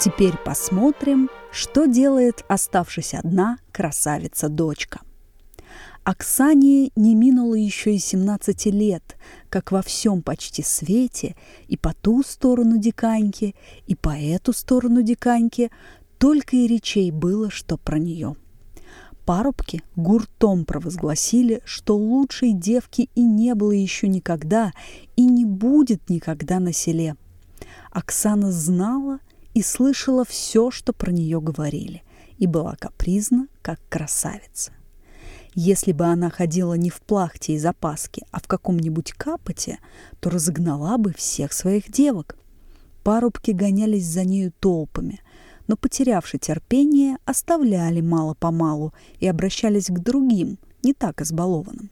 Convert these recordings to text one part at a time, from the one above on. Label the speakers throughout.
Speaker 1: Теперь посмотрим, что делает оставшись одна красавица-дочка. Оксане не минуло еще и 17 лет, как во всем почти свете, и по ту сторону диканьки, и по эту сторону диканьки, только и речей было, что про нее. Парубки гуртом провозгласили, что лучшей девки и не было еще никогда, и не будет никогда на селе. Оксана знала и слышала все, что про нее говорили, и была капризна, как красавица. Если бы она ходила не в плахте и запаске, а в каком-нибудь капоте, то разогнала бы всех своих девок. Парубки гонялись за нею толпами, но, потерявши терпение, оставляли мало-помалу и обращались к другим, не так избалованным.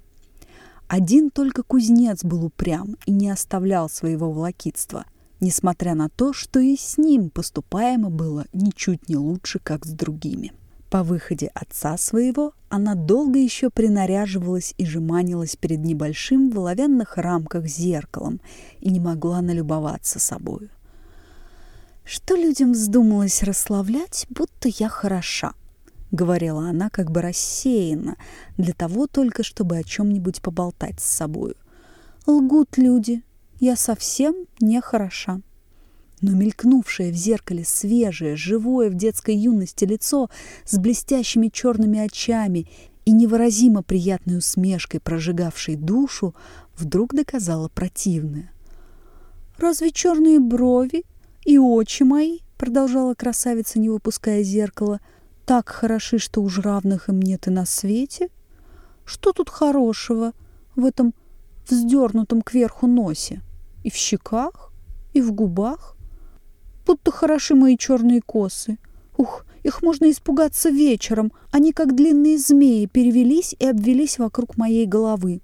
Speaker 1: Один только кузнец был упрям и не оставлял своего волокитства, несмотря на то, что и с ним поступаемо было ничуть не лучше, как с другими. По выходе отца своего она долго еще принаряживалась и жеманилась перед небольшим в оловянных рамках зеркалом и не могла налюбоваться собою. «Что людям вздумалось расславлять, будто я хороша?» — говорила она как бы рассеянно, для того только, чтобы о чем-нибудь поболтать с собою. «Лгут люди, я совсем не хороша». Но мелькнувшее в зеркале свежее, живое в детской юности лицо с блестящими черными очами и невыразимо приятной усмешкой, прожигавшей душу, вдруг доказало противное. «Разве черные брови и очи мои, — продолжала красавица, не выпуская зеркала, — так хороши, что уж равных им нет и на свете? Что тут хорошего в этом вздернутом кверху носе? И в щеках, и в губах? Будто хороши мои черные косы. Ух, их можно испугаться вечером. Они, как длинные змеи, перевелись и обвелись вокруг моей головы.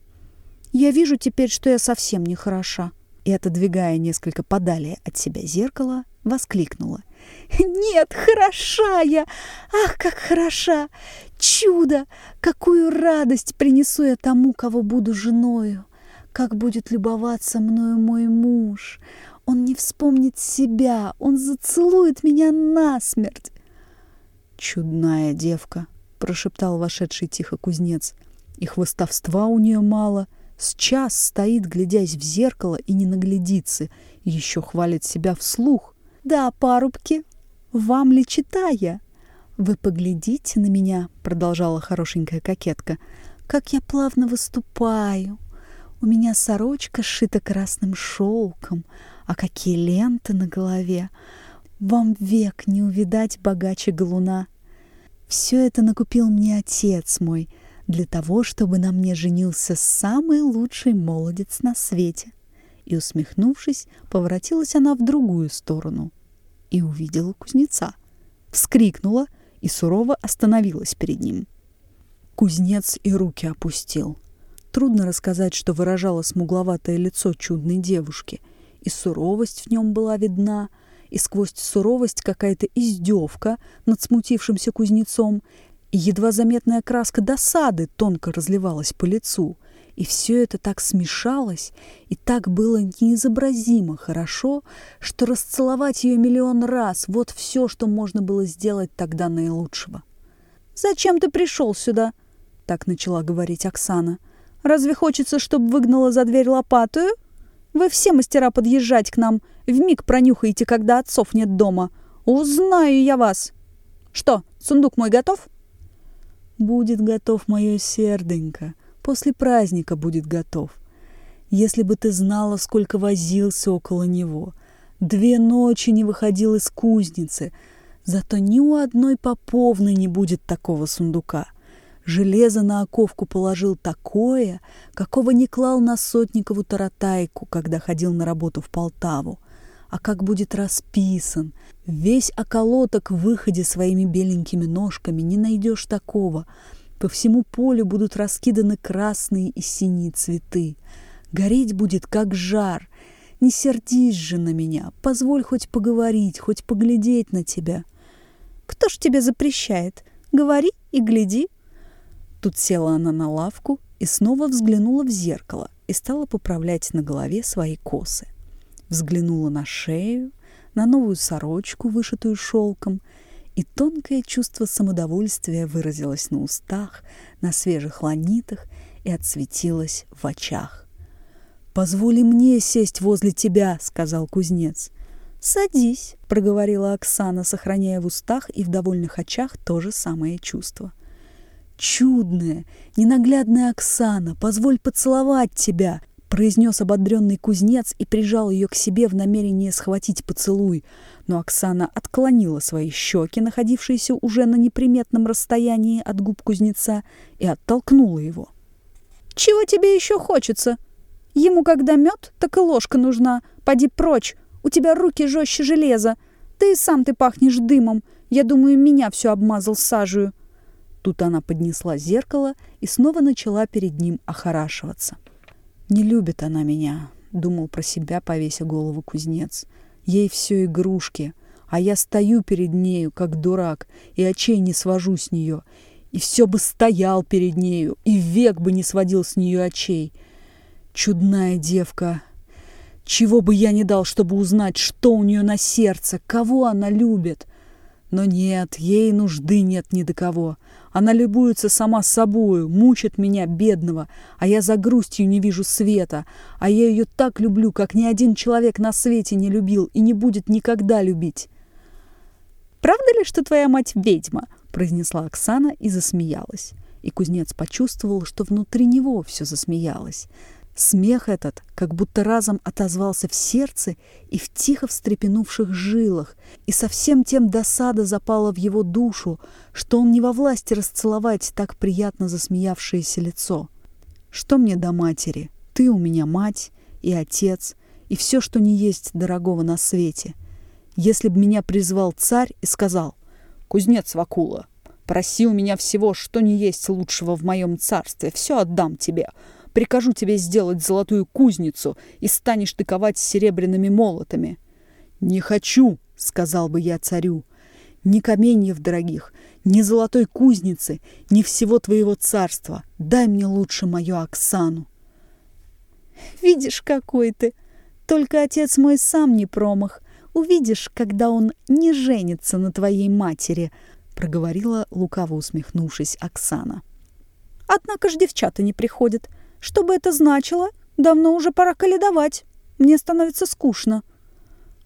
Speaker 1: Я вижу теперь, что я совсем не хороша и, отодвигая несколько подали от себя зеркало, воскликнула. «Нет, хороша я! Ах, как хороша! Чудо! Какую радость принесу я тому, кого буду женою! Как будет любоваться мною мой муж! Он не вспомнит себя, он зацелует меня насмерть!» «Чудная девка!» — прошептал вошедший тихо кузнец. «И хвостовства у нее мало!» — с час стоит, глядясь в зеркало, и не наглядится, и еще хвалит себя вслух. «Да, парубки, вам ли читая?» «Вы поглядите на меня», — продолжала хорошенькая кокетка, «как я плавно выступаю. У меня сорочка сшита красным шелком, а какие ленты на голове! Вам век не увидать богаче галуна. Все это накупил мне отец мой — для того, чтобы на мне женился самый лучший молодец на свете. И, усмехнувшись, поворотилась она в другую сторону и увидела кузнеца. Вскрикнула и сурово остановилась перед ним. Кузнец и руки опустил. Трудно рассказать, что выражало смугловатое лицо чудной девушки. И суровость в нем была видна, и сквозь суровость какая-то издевка над смутившимся кузнецом, и едва заметная краска досады тонко разливалась по лицу. И все это так смешалось, и так было неизобразимо хорошо, что расцеловать ее миллион раз — вот все, что можно было сделать тогда наилучшего. «Зачем ты пришел сюда?» — так начала говорить Оксана. «Разве хочется, чтобы выгнала за дверь лопатую? Вы все мастера подъезжать к нам, вмиг пронюхаете, когда отцов нет дома. Узнаю я вас! Что, сундук мой готов?» Будет готов мое серденько, после праздника будет готов. Если бы ты знала, сколько возился около него, две ночи не выходил из кузницы, зато ни у одной поповны не будет такого сундука. Железо на оковку положил такое, какого не клал на сотникову таратайку, когда ходил на работу в Полтаву а как будет расписан. Весь околоток в выходе своими беленькими ножками не найдешь такого. По всему полю будут раскиданы красные и синие цветы. Гореть будет, как жар. Не сердись же на меня, позволь хоть поговорить, хоть поглядеть на тебя. Кто ж тебе запрещает? Говори и гляди. Тут села она на лавку и снова взглянула в зеркало и стала поправлять на голове свои косы взглянула на шею, на новую сорочку, вышитую шелком, и тонкое чувство самодовольствия выразилось на устах, на свежих ланитах и отсветилось в очах. «Позволи мне сесть возле тебя», — сказал кузнец. «Садись», — проговорила Оксана, сохраняя в устах и в довольных очах то же самое чувство. «Чудная, ненаглядная Оксана, позволь поцеловать тебя», — произнес ободренный кузнец и прижал ее к себе в намерении схватить поцелуй. Но Оксана отклонила свои щеки, находившиеся уже на неприметном расстоянии от губ кузнеца, и оттолкнула его.
Speaker 2: «Чего тебе еще хочется? Ему когда мед, так и ложка нужна. Поди прочь, у тебя руки жестче железа. Да и сам ты пахнешь дымом. Я думаю, меня все обмазал сажею».
Speaker 1: Тут она поднесла зеркало и снова начала перед ним охорашиваться. «Не любит она меня», — думал про себя, повеся голову кузнец. «Ей все игрушки, а я стою перед нею, как дурак, и очей не свожу с нее, и все бы стоял перед нею, и век бы не сводил с нее очей. Чудная девка. Чего бы я не дал, чтобы узнать, что у нее на сердце, кого она любит. Но нет, ей нужды нет ни до кого. Она любуется сама собою, мучит меня, бедного, а я за грустью не вижу света. А я ее так люблю, как ни один человек на свете не любил и не будет никогда любить.
Speaker 2: «Правда ли, что твоя мать ведьма?»
Speaker 1: – произнесла Оксана и засмеялась. И кузнец почувствовал, что внутри него все засмеялось. Смех этот как будто разом отозвался в сердце и в тихо встрепенувших жилах, и совсем тем досада запала в его душу, что он не во власти расцеловать так приятно засмеявшееся лицо. «Что мне до матери? Ты у меня мать и отец, и все, что не есть дорогого на свете. Если б меня призвал царь и сказал, «Кузнец Вакула, проси у меня всего, что не есть лучшего в моем царстве, все отдам тебе», Прикажу тебе сделать золотую кузницу, и станешь ты ковать серебряными молотами». «Не хочу», — сказал бы я царю, — «ни каменьев дорогих, ни золотой кузницы, ни всего твоего царства. Дай мне лучше мою Оксану».
Speaker 2: «Видишь, какой ты! Только отец мой сам не промах. Увидишь, когда он не женится на твоей матери», — проговорила, лукаво усмехнувшись, Оксана. «Однако ж девчата не приходят. Что бы это значило? Давно уже пора каледовать. Мне становится скучно.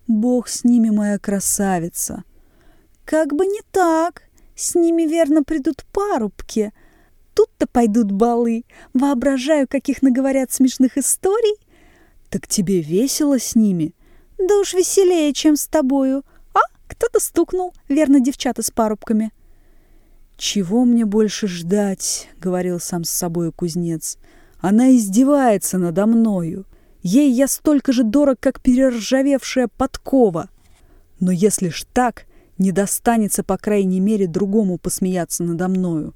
Speaker 1: Бог с ними, моя красавица.
Speaker 2: Как бы не так. С ними, верно, придут парубки. Тут-то пойдут балы. Воображаю, каких наговорят смешных историй.
Speaker 1: Так тебе весело с ними?
Speaker 2: Да уж веселее, чем с тобою. А, кто-то стукнул. Верно, девчата с парубками.
Speaker 1: «Чего мне больше ждать?» — говорил сам с собой кузнец. Она издевается надо мною. Ей я столько же дорог, как перержавевшая подкова. Но если ж так, не достанется, по крайней мере, другому посмеяться надо мною.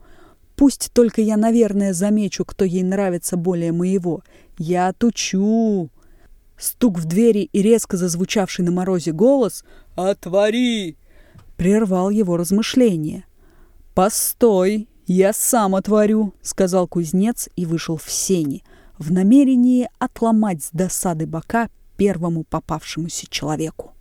Speaker 1: Пусть только я, наверное, замечу, кто ей нравится более моего. Я отучу. Стук в двери и резко зазвучавший на морозе голос «Отвори!» прервал его размышления. «Постой!» «Я сам отворю», — сказал кузнец и вышел в сени, в намерении отломать с досады бока первому попавшемуся человеку.